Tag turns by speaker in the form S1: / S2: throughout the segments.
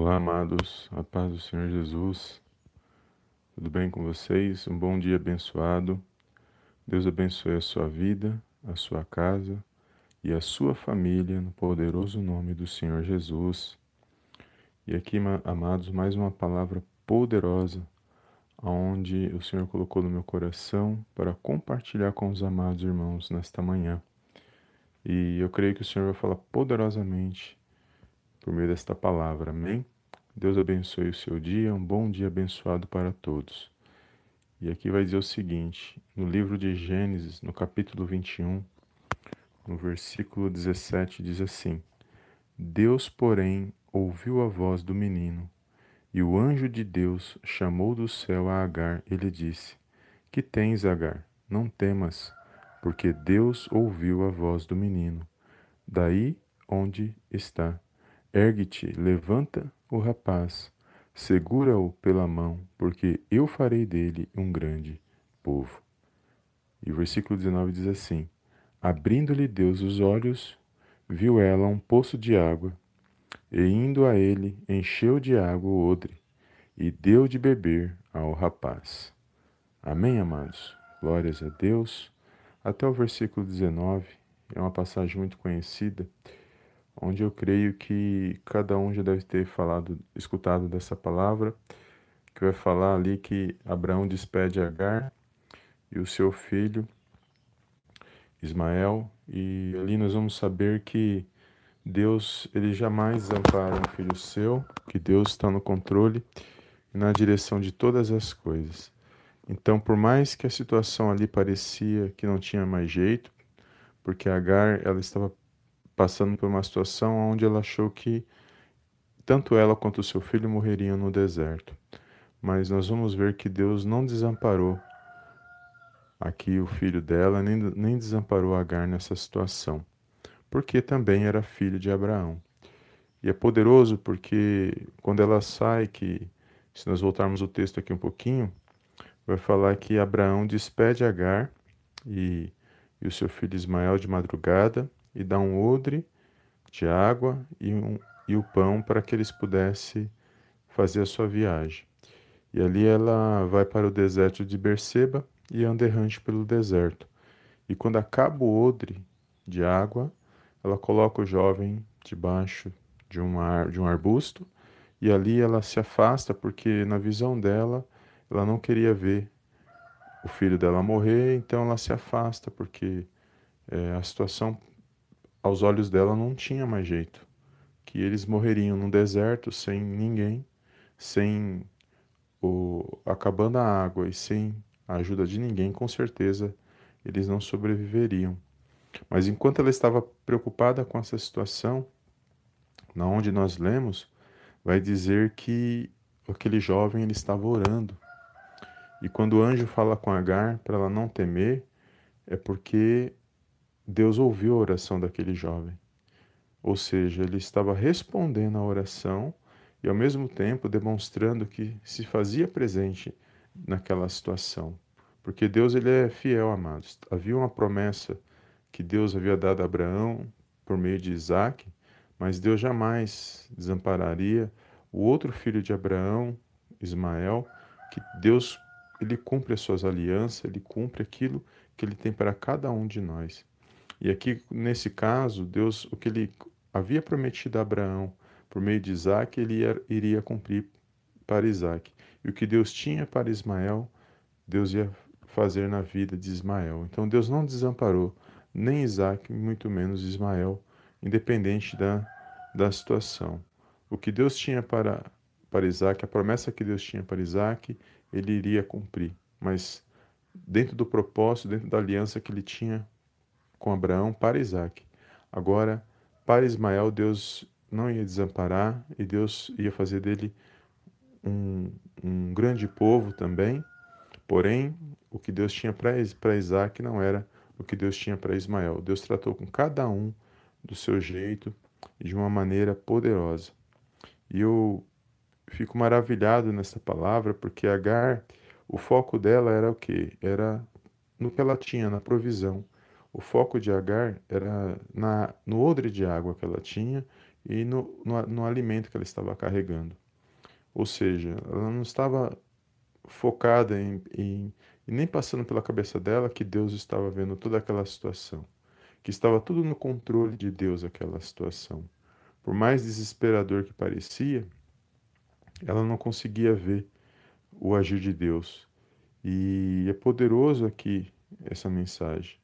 S1: Olá, amados, a paz do Senhor Jesus. Tudo bem com vocês? Um bom dia abençoado. Deus abençoe a sua vida, a sua casa e a sua família no poderoso nome do Senhor Jesus. E aqui, amados, mais uma palavra poderosa aonde o Senhor colocou no meu coração para compartilhar com os amados irmãos nesta manhã. E eu creio que o Senhor vai falar poderosamente por meio desta palavra. Amém? Deus abençoe o seu dia, um bom dia abençoado para todos. E aqui vai dizer o seguinte: no livro de Gênesis, no capítulo 21, no versículo 17, diz assim: Deus, porém, ouviu a voz do menino, e o anjo de Deus chamou do céu a Agar e lhe disse: Que tens, Agar? Não temas, porque Deus ouviu a voz do menino. Daí onde está Ergue-te, levanta o rapaz, segura-o pela mão, porque eu farei dele um grande povo. E o versículo 19 diz assim: Abrindo-lhe Deus os olhos, viu ela um poço de água, e indo a ele, encheu de água o odre, e deu de beber ao rapaz. Amém, amados? Glórias a Deus. Até o versículo 19, é uma passagem muito conhecida onde eu creio que cada um já deve ter falado, escutado dessa palavra, que vai falar ali que Abraão despede Agar e o seu filho Ismael, e ali nós vamos saber que Deus, ele jamais desampara um filho seu, que Deus está no controle e na direção de todas as coisas. Então, por mais que a situação ali parecia que não tinha mais jeito, porque Agar ela estava passando por uma situação onde ela achou que tanto ela quanto seu filho morreriam no deserto. Mas nós vamos ver que Deus não desamparou aqui o filho dela, nem, nem desamparou Agar nessa situação, porque também era filho de Abraão. E é poderoso porque quando ela sai, que se nós voltarmos o texto aqui um pouquinho, vai falar que Abraão despede Agar e, e o seu filho Ismael de madrugada, e dá um odre de água e, um, e o pão para que eles pudessem fazer a sua viagem. E ali ela vai para o deserto de Berseba e anda errante pelo deserto. E quando acaba o odre de água, ela coloca o jovem debaixo de um, ar, de um arbusto e ali ela se afasta porque na visão dela ela não queria ver o filho dela morrer, então ela se afasta porque é, a situação aos olhos dela não tinha mais jeito, que eles morreriam no deserto sem ninguém, sem o acabando a água e sem a ajuda de ninguém, com certeza eles não sobreviveriam. Mas enquanto ela estava preocupada com essa situação, na onde nós lemos, vai dizer que aquele jovem ele estava orando. E quando o anjo fala com Agar para ela não temer, é porque Deus ouviu a oração daquele jovem. Ou seja, ele estava respondendo à oração e ao mesmo tempo demonstrando que se fazia presente naquela situação. Porque Deus ele é fiel, amados. Havia uma promessa que Deus havia dado a Abraão por meio de Isaac, mas Deus jamais desampararia o outro filho de Abraão, Ismael, que Deus ele cumpre as suas alianças, ele cumpre aquilo que ele tem para cada um de nós. E aqui, nesse caso, Deus, o que ele havia prometido a Abraão por meio de Isaac, ele ia, iria cumprir para Isaac. E o que Deus tinha para Ismael, Deus ia fazer na vida de Ismael. Então Deus não desamparou nem Isaac, muito menos Ismael, independente da, da situação. O que Deus tinha para, para Isaac, a promessa que Deus tinha para Isaac, ele iria cumprir. Mas dentro do propósito, dentro da aliança que ele tinha com Abraão para Isaac. Agora, para Ismael, Deus não ia desamparar e Deus ia fazer dele um, um grande povo também. Porém, o que Deus tinha para Isaac não era o que Deus tinha para Ismael. Deus tratou com cada um do seu jeito e de uma maneira poderosa. E eu fico maravilhado nessa palavra porque Agar, o foco dela era o que? Era no que ela tinha, na provisão. O foco de Agar era na, no odre de água que ela tinha e no, no, no alimento que ela estava carregando. Ou seja, ela não estava focada em, em, e nem passando pela cabeça dela que Deus estava vendo toda aquela situação, que estava tudo no controle de Deus aquela situação. Por mais desesperador que parecia, ela não conseguia ver o agir de Deus. E é poderoso aqui essa mensagem,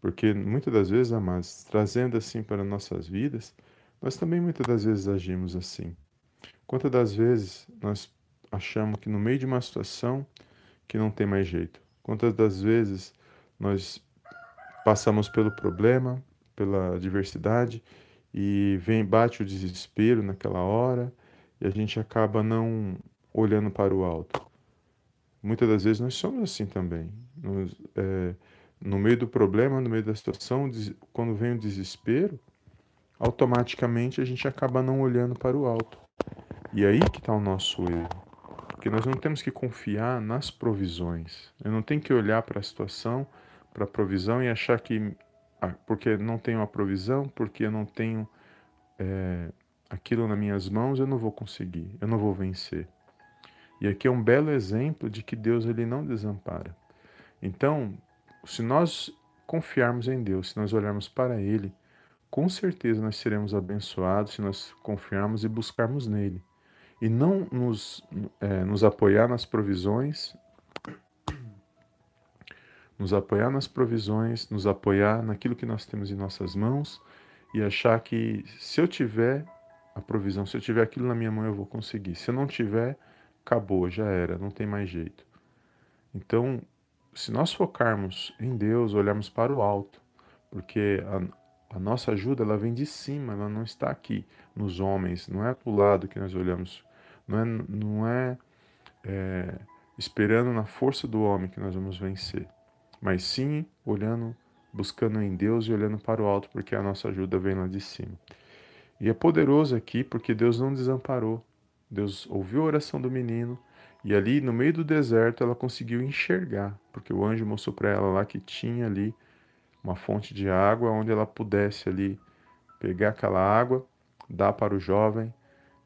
S1: porque muitas das vezes, amados, trazendo assim para nossas vidas, nós também muitas das vezes agimos assim. Quantas das vezes nós achamos que no meio de uma situação que não tem mais jeito? Quantas das vezes nós passamos pelo problema, pela adversidade e vem bate o desespero naquela hora e a gente acaba não olhando para o alto. Muitas das vezes nós somos assim também. Nos, é, no meio do problema, no meio da situação, quando vem o desespero, automaticamente a gente acaba não olhando para o alto. E aí que está o nosso erro. Porque nós não temos que confiar nas provisões. Eu não tenho que olhar para a situação, para a provisão e achar que ah, porque não tenho a provisão, porque eu não tenho é, aquilo nas minhas mãos, eu não vou conseguir, eu não vou vencer. E aqui é um belo exemplo de que Deus ele não desampara. Então, se nós confiarmos em Deus, se nós olharmos para Ele, com certeza nós seremos abençoados se nós confiarmos e buscarmos nele. E não nos, é, nos apoiar nas provisões, nos apoiar nas provisões, nos apoiar naquilo que nós temos em nossas mãos e achar que se eu tiver a provisão, se eu tiver aquilo na minha mão, eu vou conseguir. Se eu não tiver, acabou, já era, não tem mais jeito. Então, se nós focarmos em Deus, olharmos para o alto, porque a, a, nossa ajuda ela vem de cima, ela não está aqui nos homens, não é do lado que nós olhamos, não é, não é, é esperando na força do homem que nós vamos vencer, mas sim olhando, buscando em Deus e olhando para o alto, porque a nossa ajuda vem lá de cima. E é poderoso aqui porque Deus não desamparou. Deus ouviu a oração do menino e ali no meio do deserto ela conseguiu enxergar, porque o anjo mostrou para ela lá que tinha ali uma fonte de água onde ela pudesse ali pegar aquela água, dar para o jovem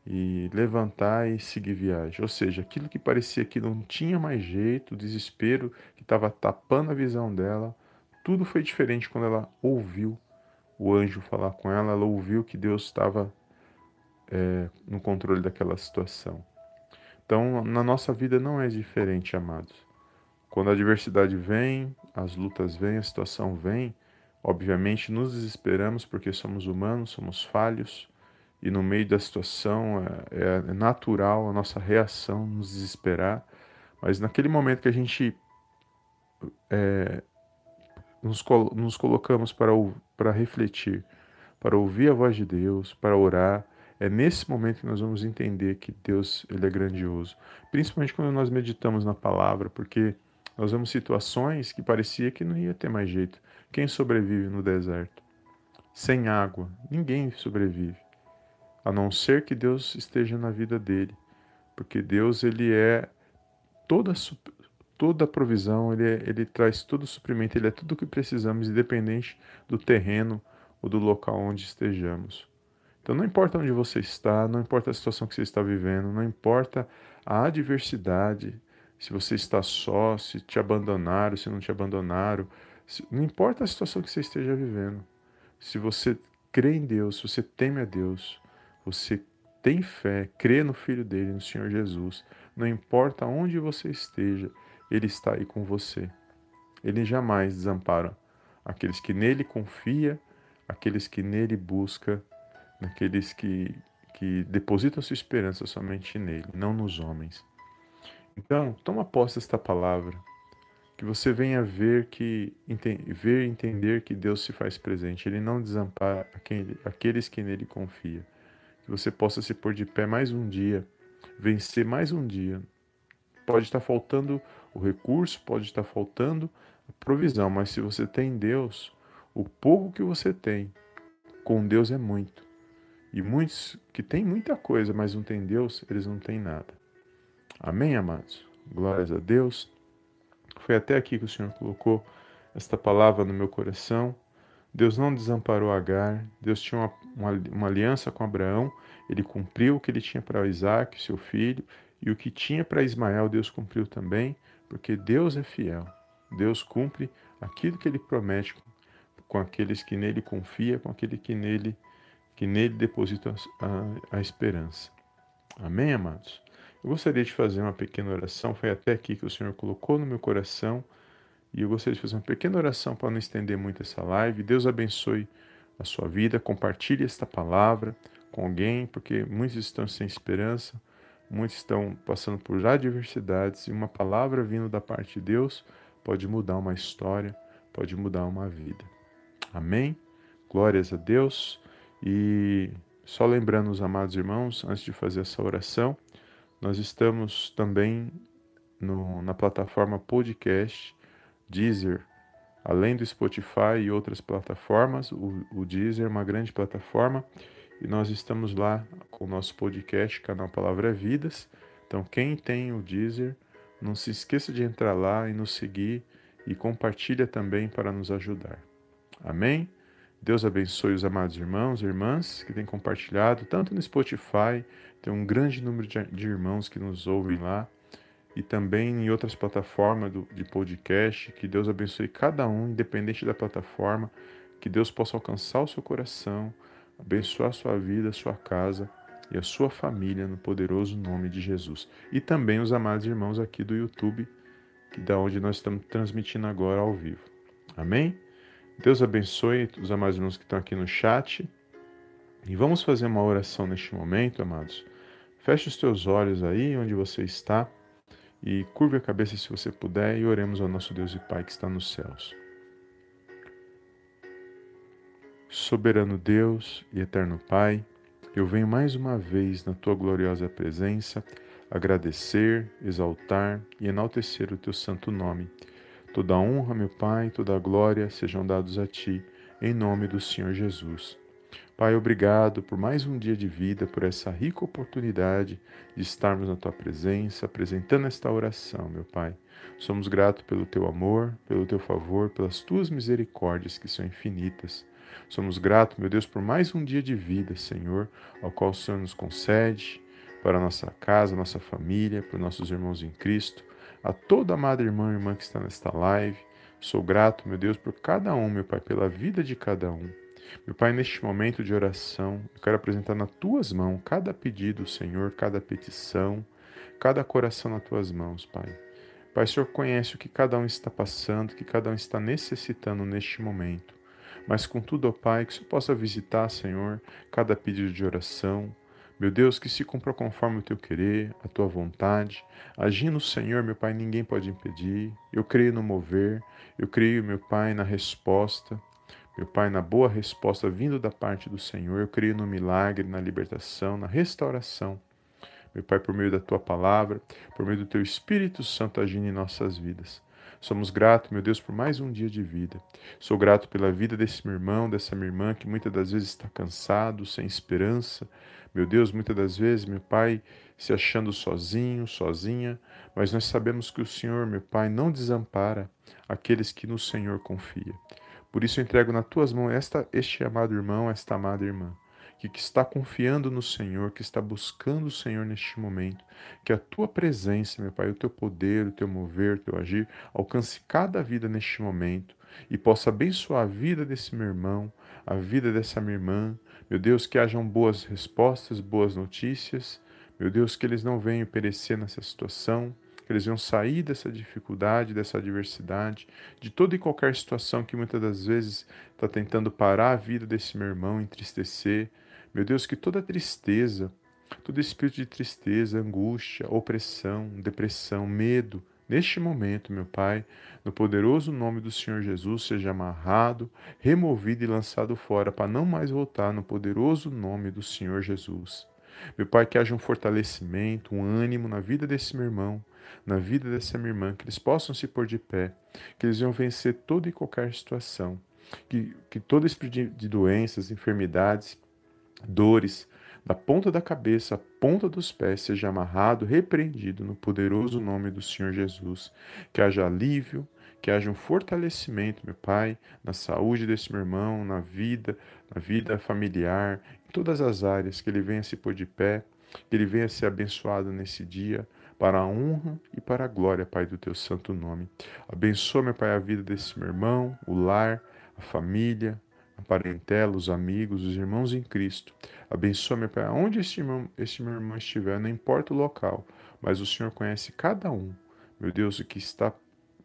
S1: e levantar e seguir viagem. Ou seja, aquilo que parecia que não tinha mais jeito, o desespero que estava tapando a visão dela, tudo foi diferente quando ela ouviu o anjo falar com ela, ela ouviu que Deus estava é, no controle daquela situação. Então, na nossa vida não é diferente, amados. Quando a adversidade vem, as lutas vêm, a situação vem, obviamente nos desesperamos porque somos humanos, somos falhos, e no meio da situação é, é natural a nossa reação nos desesperar, mas naquele momento que a gente é, nos, nos colocamos para, para refletir, para ouvir a voz de Deus, para orar, é nesse momento que nós vamos entender que Deus ele é grandioso. Principalmente quando nós meditamos na palavra, porque nós vemos situações que parecia que não ia ter mais jeito. Quem sobrevive no deserto? Sem água, ninguém sobrevive. A não ser que Deus esteja na vida dele. Porque Deus ele é toda toda a provisão, ele, é, ele traz todo o suprimento, ele é tudo o que precisamos, independente do terreno ou do local onde estejamos. Então não importa onde você está, não importa a situação que você está vivendo, não importa a adversidade, se você está só, se te abandonaram, se não te abandonaram, se, não importa a situação que você esteja vivendo. Se você crê em Deus, se você teme a Deus, você tem fé, crê no Filho dele, no Senhor Jesus, não importa onde você esteja, Ele está aí com você. Ele jamais desampara aqueles que nele confia, aqueles que nele busca naqueles que, que depositam sua esperança somente nele, não nos homens. Então, toma posse desta palavra, que você venha ver que ver entender que Deus se faz presente. Ele não desampara aqueles que nele confiam. Que você possa se pôr de pé mais um dia, vencer mais um dia. Pode estar faltando o recurso, pode estar faltando a provisão, mas se você tem Deus, o pouco que você tem com Deus é muito. E muitos que têm muita coisa, mas não têm Deus, eles não têm nada. Amém, amados? Glórias a Deus. Foi até aqui que o Senhor colocou esta palavra no meu coração. Deus não desamparou Agar, Deus tinha uma, uma, uma aliança com Abraão, ele cumpriu o que ele tinha para Isaac, seu filho, e o que tinha para Ismael, Deus cumpriu também, porque Deus é fiel. Deus cumpre aquilo que ele promete com aqueles que nele confia, com aquele que nele que nele deposita a, a esperança. Amém, amados? Eu gostaria de fazer uma pequena oração, foi até aqui que o Senhor colocou no meu coração, e eu gostaria de fazer uma pequena oração para não estender muito essa live. Deus abençoe a sua vida, compartilhe esta palavra com alguém, porque muitos estão sem esperança, muitos estão passando por adversidades, e uma palavra vindo da parte de Deus pode mudar uma história, pode mudar uma vida. Amém? Glórias a Deus. E só lembrando os amados irmãos, antes de fazer essa oração, nós estamos também no, na plataforma podcast Deezer, além do Spotify e outras plataformas. O, o Deezer é uma grande plataforma e nós estamos lá com o nosso podcast, canal Palavra Vidas. Então, quem tem o Deezer, não se esqueça de entrar lá e nos seguir e compartilha também para nos ajudar. Amém? Deus abençoe os amados irmãos e irmãs que têm compartilhado, tanto no Spotify, tem um grande número de irmãos que nos ouvem lá, e também em outras plataformas de podcast. Que Deus abençoe cada um, independente da plataforma, que Deus possa alcançar o seu coração, abençoar a sua vida, a sua casa e a sua família no poderoso nome de Jesus. E também os amados irmãos aqui do YouTube, que da onde nós estamos transmitindo agora ao vivo. Amém? Deus abençoe os amados irmãos que estão aqui no chat. E vamos fazer uma oração neste momento, amados. Feche os teus olhos aí onde você está e curve a cabeça se você puder e oremos ao nosso Deus e Pai que está nos céus. Soberano Deus e eterno Pai, eu venho mais uma vez na tua gloriosa presença agradecer, exaltar e enaltecer o teu santo nome Toda honra, meu Pai, toda glória sejam dados a Ti, em nome do Senhor Jesus. Pai, obrigado por mais um dia de vida, por essa rica oportunidade de estarmos na Tua presença, apresentando esta oração, meu Pai. Somos gratos pelo Teu amor, pelo Teu favor, pelas Tuas misericórdias que são infinitas. Somos gratos, meu Deus, por mais um dia de vida, Senhor, ao qual o Senhor nos concede, para a nossa casa, nossa família, para nossos irmãos em Cristo a toda amada irmã e irmã que está nesta live. Sou grato, meu Deus, por cada um, meu Pai, pela vida de cada um. Meu Pai, neste momento de oração, eu quero apresentar nas tuas mãos cada pedido, Senhor, cada petição, cada coração nas tuas mãos, Pai. Pai, o Senhor conhece o que cada um está passando, o que cada um está necessitando neste momento. Mas contudo, ó Pai, que o Senhor possa visitar, Senhor, cada pedido de oração, meu Deus, que se cumpra conforme o teu querer, a tua vontade. Agindo, Senhor, meu Pai, ninguém pode impedir. Eu creio no mover, eu creio, meu Pai, na resposta. Meu Pai, na boa resposta vindo da parte do Senhor, eu creio no milagre, na libertação, na restauração. Meu Pai, por meio da tua palavra, por meio do teu Espírito Santo agindo em nossas vidas. Somos gratos, meu Deus, por mais um dia de vida. Sou grato pela vida desse meu irmão, dessa minha irmã que muitas das vezes está cansado, sem esperança, meu Deus, muitas das vezes, meu Pai, se achando sozinho, sozinha, mas nós sabemos que o Senhor, meu Pai, não desampara aqueles que no Senhor confia. Por isso eu entrego nas tuas mãos esta, este amado irmão, esta amada irmã, que, que está confiando no Senhor, que está buscando o Senhor neste momento, que a tua presença, meu Pai, o teu poder, o teu mover, o teu agir, alcance cada vida neste momento e possa abençoar a vida desse meu irmão, a vida dessa minha irmã, meu Deus, que hajam boas respostas, boas notícias. Meu Deus, que eles não venham perecer nessa situação, que eles venham sair dessa dificuldade, dessa adversidade, de toda e qualquer situação que muitas das vezes está tentando parar a vida desse meu irmão, entristecer. Meu Deus, que toda tristeza, todo espírito de tristeza, angústia, opressão, depressão, medo, Neste momento, meu Pai, no poderoso nome do Senhor Jesus, seja amarrado, removido e lançado fora, para não mais voltar no poderoso nome do Senhor Jesus. Meu Pai, que haja um fortalecimento, um ânimo na vida desse meu irmão, na vida dessa minha irmã, que eles possam se pôr de pé, que eles venham vencer toda e qualquer situação, que, que todo espírito de doenças, enfermidades, dores, da ponta da cabeça à ponta dos pés seja amarrado, repreendido no poderoso nome do Senhor Jesus. Que haja alívio, que haja um fortalecimento, meu Pai, na saúde desse meu irmão, na vida, na vida familiar, em todas as áreas, que ele venha se pôr de pé, que ele venha ser abençoado nesse dia, para a honra e para a glória, Pai, do teu santo nome. Abençoa, meu Pai, a vida desse meu irmão, o lar, a família, a parentela, os amigos, os irmãos em Cristo. Abençoa, meu Pai, onde este, este meu irmão estiver, não importa o local, mas o Senhor conhece cada um, meu Deus, o que está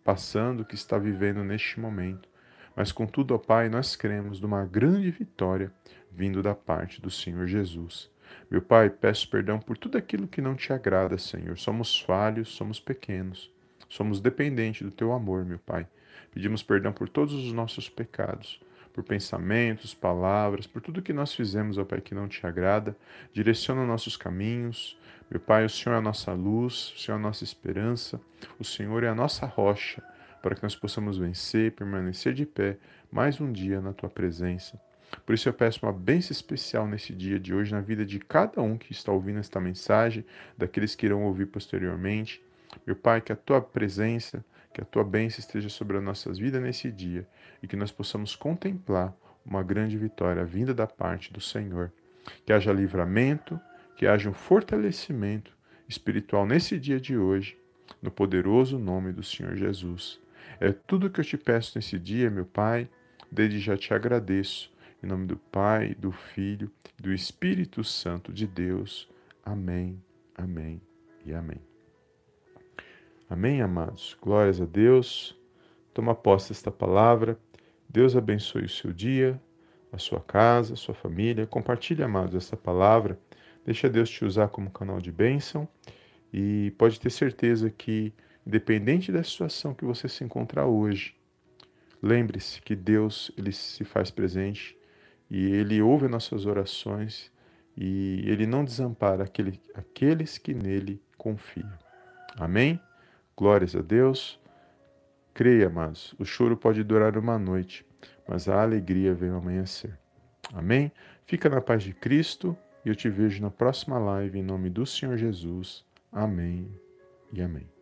S1: passando, o que está vivendo neste momento. Mas contudo, ó Pai, nós cremos numa grande vitória vindo da parte do Senhor Jesus. Meu Pai, peço perdão por tudo aquilo que não te agrada, Senhor. Somos falhos, somos pequenos, somos dependentes do teu amor, meu Pai. Pedimos perdão por todos os nossos pecados, por pensamentos, palavras, por tudo que nós fizemos, ó Pai, que não te agrada. Direciona nossos caminhos. Meu Pai, o Senhor é a nossa luz, o Senhor é a nossa esperança, o Senhor é a nossa rocha, para que nós possamos vencer, permanecer de pé mais um dia na tua presença. Por isso eu peço uma bênção especial nesse dia de hoje na vida de cada um que está ouvindo esta mensagem, daqueles que irão ouvir posteriormente. Meu Pai, que a tua presença, que a tua bênção esteja sobre as nossas vidas nesse dia e que nós possamos contemplar uma grande vitória vinda da parte do Senhor. Que haja livramento, que haja um fortalecimento espiritual nesse dia de hoje, no poderoso nome do Senhor Jesus. É tudo que eu te peço nesse dia, meu Pai, desde já te agradeço. Em nome do Pai, do Filho do Espírito Santo de Deus. Amém, amém e amém. Amém, amados. Glórias a Deus. Toma posse desta palavra. Deus abençoe o seu dia, a sua casa, a sua família. Compartilhe, amados, essa palavra. Deixa Deus te usar como canal de bênção. E pode ter certeza que, independente da situação que você se encontra hoje, lembre-se que Deus ele se faz presente e ele ouve nossas orações e ele não desampara aquele, aqueles que nele confiam. Amém? Glórias a Deus. Creia, amados, o choro pode durar uma noite, mas a alegria vem amanhecer. Amém? Fica na paz de Cristo e eu te vejo na próxima live em nome do Senhor Jesus. Amém e amém.